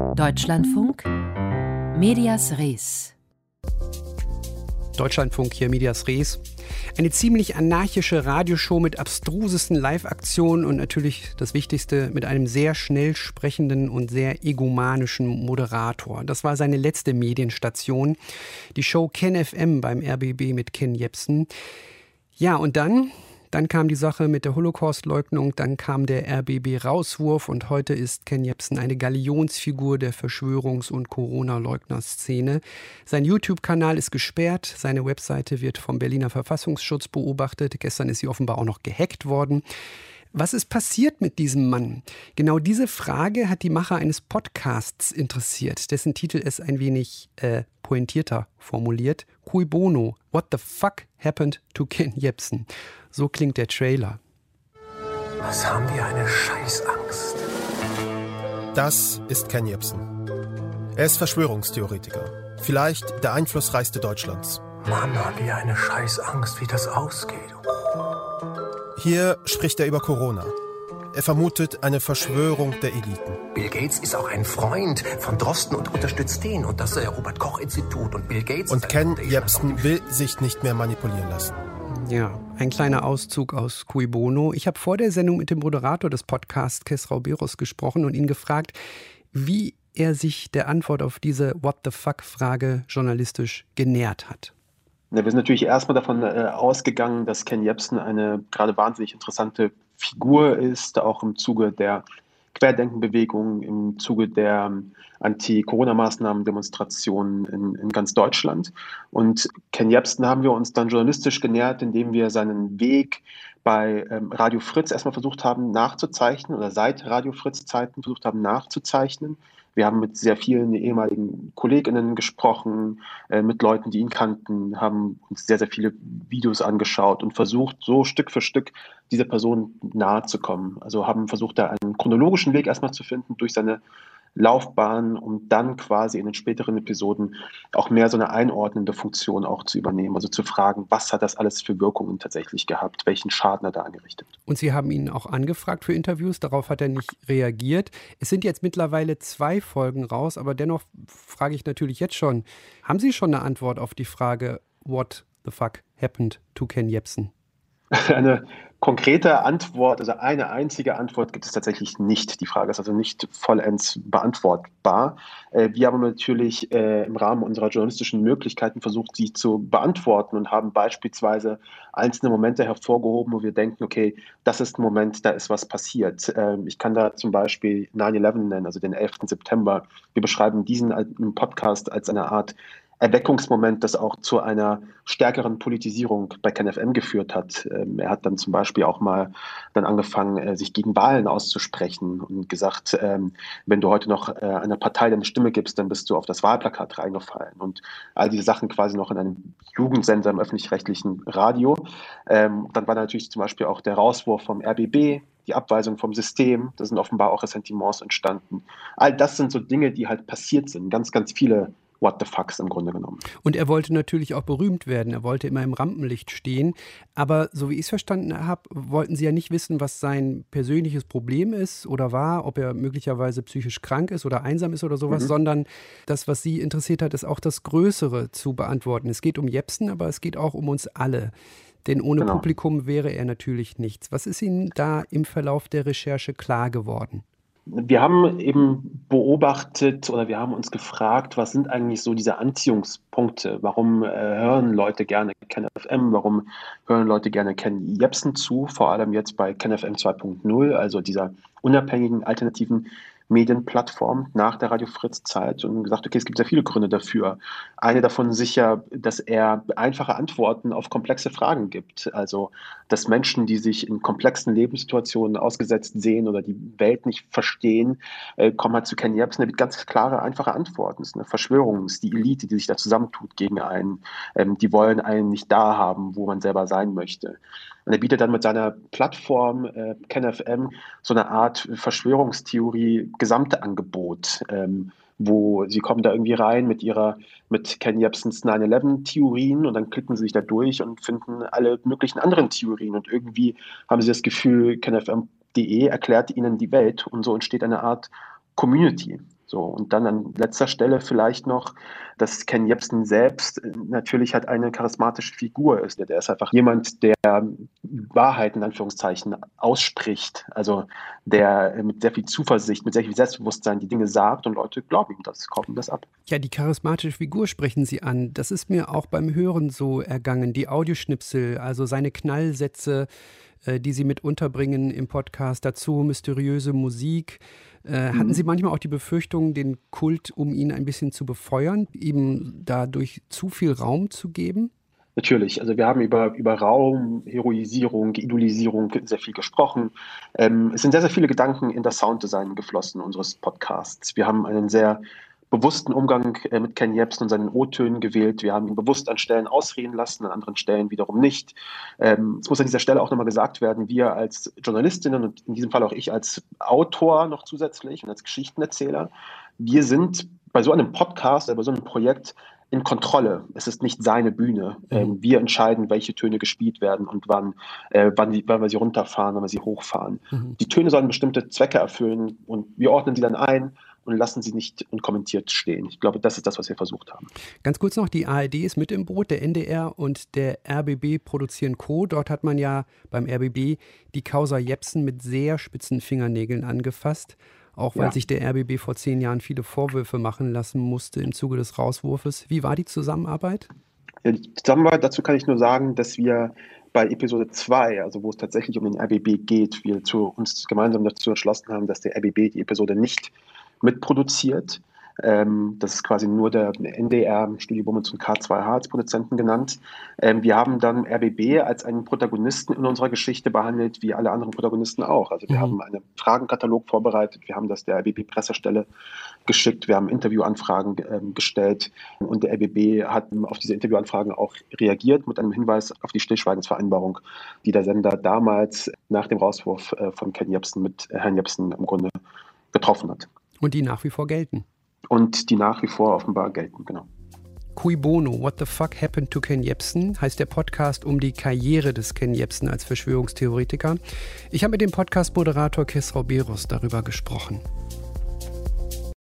Deutschlandfunk Medias Res. Deutschlandfunk hier Medias Res. Eine ziemlich anarchische Radioshow mit abstrusesten Live-Aktionen und natürlich das Wichtigste mit einem sehr schnell sprechenden und sehr egomanischen Moderator. Das war seine letzte Medienstation. Die Show Ken FM beim RBB mit Ken Jepsen. Ja, und dann dann kam die Sache mit der Holocaust-Leugnung, dann kam der RBB-Rauswurf und heute ist Ken Jebsen eine Galionsfigur der Verschwörungs- und Corona-Leugner-Szene. Sein YouTube-Kanal ist gesperrt, seine Webseite wird vom Berliner Verfassungsschutz beobachtet. Gestern ist sie offenbar auch noch gehackt worden. Was ist passiert mit diesem Mann? Genau diese Frage hat die Macher eines Podcasts interessiert, dessen Titel es ein wenig äh, pointierter formuliert. Cui bono? What the fuck happened to Ken Jebsen? So klingt der Trailer. Was haben wir eine Scheißangst? Das ist Ken Jebsen. Er ist Verschwörungstheoretiker. Vielleicht der einflussreichste Deutschlands. Mann, haben wir eine Scheißangst, wie das ausgeht. Hier spricht er über Corona. Er vermutet eine Verschwörung der Eliten. Bill Gates ist auch ein Freund von Drosten und unterstützt den und das äh, Robert Koch Institut und Bill Gates. Und Ken Jebsen will sich nicht mehr manipulieren lassen. Ja, ein kleiner Auszug aus Cui Bono. Ich habe vor der Sendung mit dem Moderator des Podcasts, Kesrau Beros, gesprochen und ihn gefragt, wie er sich der Antwort auf diese What the fuck-Frage journalistisch genähert hat. Ja, wir sind natürlich erstmal davon äh, ausgegangen, dass Ken Jebsen eine gerade wahnsinnig interessante Figur ist, auch im Zuge der Querdenkenbewegung, im Zuge der ähm, Anti-Corona-Maßnahmen-Demonstrationen in, in, ganz Deutschland. Und Ken Jebsen haben wir uns dann journalistisch genähert, indem wir seinen Weg bei ähm, Radio Fritz erstmal versucht haben nachzuzeichnen oder seit Radio Fritz Zeiten versucht haben nachzuzeichnen wir haben mit sehr vielen ehemaligen Kolleginnen gesprochen, äh, mit Leuten, die ihn kannten, haben uns sehr, sehr viele Videos angeschaut und versucht, so Stück für Stück dieser Person nahe zu kommen. Also haben versucht, da einen chronologischen Weg erstmal zu finden durch seine Laufbahn, um dann quasi in den späteren Episoden auch mehr so eine einordnende Funktion auch zu übernehmen. Also zu fragen, was hat das alles für Wirkungen tatsächlich gehabt, welchen Schaden hat er angerichtet. Und Sie haben ihn auch angefragt für Interviews, darauf hat er nicht reagiert. Es sind jetzt mittlerweile zwei Folgen raus, aber dennoch frage ich natürlich jetzt schon, haben Sie schon eine Antwort auf die Frage, what the fuck happened to Ken Jebsen? Eine konkrete Antwort, also eine einzige Antwort gibt es tatsächlich nicht. Die Frage ist also nicht vollends beantwortbar. Äh, wir haben natürlich äh, im Rahmen unserer journalistischen Möglichkeiten versucht, sie zu beantworten und haben beispielsweise einzelne Momente hervorgehoben, wo wir denken, okay, das ist ein Moment, da ist was passiert. Ähm, ich kann da zum Beispiel 9-11 nennen, also den 11. September. Wir beschreiben diesen Podcast als eine Art Erweckungsmoment, das auch zu einer stärkeren Politisierung bei KenFM geführt hat. Ähm, er hat dann zum Beispiel auch mal dann angefangen, äh, sich gegen Wahlen auszusprechen und gesagt, ähm, wenn du heute noch äh, einer Partei deine Stimme gibst, dann bist du auf das Wahlplakat reingefallen. Und all diese Sachen quasi noch in einem Jugendsender im öffentlich-rechtlichen Radio. Ähm, dann war natürlich zum Beispiel auch der Rauswurf vom RBB, die Abweisung vom System, da sind offenbar auch Ressentiments entstanden. All das sind so Dinge, die halt passiert sind. Ganz, ganz viele What the fucks im Grunde genommen. Und er wollte natürlich auch berühmt werden. Er wollte immer im Rampenlicht stehen. Aber so wie ich es verstanden habe, wollten Sie ja nicht wissen, was sein persönliches Problem ist oder war, ob er möglicherweise psychisch krank ist oder einsam ist oder sowas, mhm. sondern das, was Sie interessiert hat, ist auch das Größere zu beantworten. Es geht um Jepsen, aber es geht auch um uns alle. Denn ohne genau. Publikum wäre er natürlich nichts. Was ist Ihnen da im Verlauf der Recherche klar geworden? wir haben eben beobachtet oder wir haben uns gefragt, was sind eigentlich so diese Anziehungspunkte? Warum äh, hören Leute gerne Ken FM? Warum hören Leute gerne Ken Jebsen zu? Vor allem jetzt bei Ken FM 2.0, also dieser unabhängigen alternativen Medienplattform nach der Radio Fritz Zeit und gesagt, okay, es gibt sehr viele Gründe dafür. Eine davon sicher, dass er einfache Antworten auf komplexe Fragen gibt. Also, dass Menschen, die sich in komplexen Lebenssituationen ausgesetzt sehen oder die Welt nicht verstehen, äh, kommen halt zu Ken Jebsen mit ganz klare, einfache Antworten. Es ist eine Verschwörung, es ist die Elite, die sich da zusammentut gegen einen. Ähm, die wollen einen nicht da haben, wo man selber sein möchte. Und er bietet dann mit seiner Plattform äh, KenFM so eine Art Verschwörungstheorie Gesamtangebot, ähm, wo sie kommen da irgendwie rein mit ihrer, mit Ken Jebsens 9-11-Theorien und dann klicken sie sich da durch und finden alle möglichen anderen Theorien und irgendwie haben sie das Gefühl, KenFM.de erklärt ihnen die Welt und so entsteht eine Art Community So, und dann an letzter Stelle vielleicht noch, dass Ken Jebsen selbst natürlich halt eine charismatische Figur ist. Der ist einfach jemand, der Wahrheit in Anführungszeichen ausspricht. Also der mit sehr viel Zuversicht, mit sehr viel Selbstbewusstsein die Dinge sagt und Leute glauben ihm das, kaufen das ab. Ja, die charismatische Figur sprechen Sie an. Das ist mir auch beim Hören so ergangen. Die Audioschnipsel, also seine Knallsätze, äh, die Sie mit unterbringen im Podcast, dazu mysteriöse Musik. Äh, hatten Sie manchmal auch die Befürchtung, den Kult um ihn ein bisschen zu befeuern, ihm dadurch zu viel Raum zu geben? Natürlich, also wir haben über, über Raum, Heroisierung, Idolisierung sehr viel gesprochen. Ähm, es sind sehr, sehr viele Gedanken in das Sounddesign geflossen unseres Podcasts. Wir haben einen sehr bewussten Umgang äh, mit Ken Jebsen und seinen O-Tönen gewählt. Wir haben ihn bewusst an Stellen ausreden lassen, an anderen Stellen wiederum nicht. Ähm, es muss an dieser Stelle auch nochmal gesagt werden, wir als Journalistinnen und in diesem Fall auch ich als Autor noch zusätzlich und als Geschichtenerzähler, wir sind bei so einem Podcast, äh, bei so einem Projekt in Kontrolle. Es ist nicht seine Bühne. Mhm. Ähm, wir entscheiden, welche Töne gespielt werden und wann, äh, wann, die, wann wir sie runterfahren, wann wir sie hochfahren. Mhm. Die Töne sollen bestimmte Zwecke erfüllen und wir ordnen sie dann ein und lassen sie nicht unkommentiert stehen. Ich glaube, das ist das, was wir versucht haben. Ganz kurz noch, die ARD ist mit im Boot, der NDR und der RBB produzieren Co. Dort hat man ja beim RBB die Causa Jepsen mit sehr spitzen Fingernägeln angefasst. Auch weil ja. sich der RBB vor zehn Jahren viele Vorwürfe machen lassen musste im Zuge des Rauswurfes. Wie war die Zusammenarbeit? Ja, die Zusammenarbeit, dazu kann ich nur sagen, dass wir bei Episode 2, also wo es tatsächlich um den RBB geht, wir zu, uns gemeinsam dazu entschlossen haben, dass der RBB die Episode nicht mitproduziert. Ähm, das ist quasi nur der NDR, Studio Bummens und K2H als Produzenten genannt. Ähm, wir haben dann RBB als einen Protagonisten in unserer Geschichte behandelt, wie alle anderen Protagonisten auch. Also wir mhm. haben einen Fragenkatalog vorbereitet, wir haben das der RBB-Pressestelle geschickt, wir haben Interviewanfragen ähm, gestellt und der RBB hat auf diese Interviewanfragen auch reagiert mit einem Hinweis auf die Stillschweigensvereinbarung, die der Sender damals nach dem Rauswurf äh, von Ken Jebsen mit Herrn Jebsen im Grunde getroffen hat. Und die nach wie vor gelten. Und die nach wie vor offenbar gelten, genau. Cui Bono, What the Fuck Happened to Ken Jebsen heißt der Podcast um die Karriere des Ken Jebsen als Verschwörungstheoretiker. Ich habe mit dem Podcast-Moderator Kesrau Berus darüber gesprochen.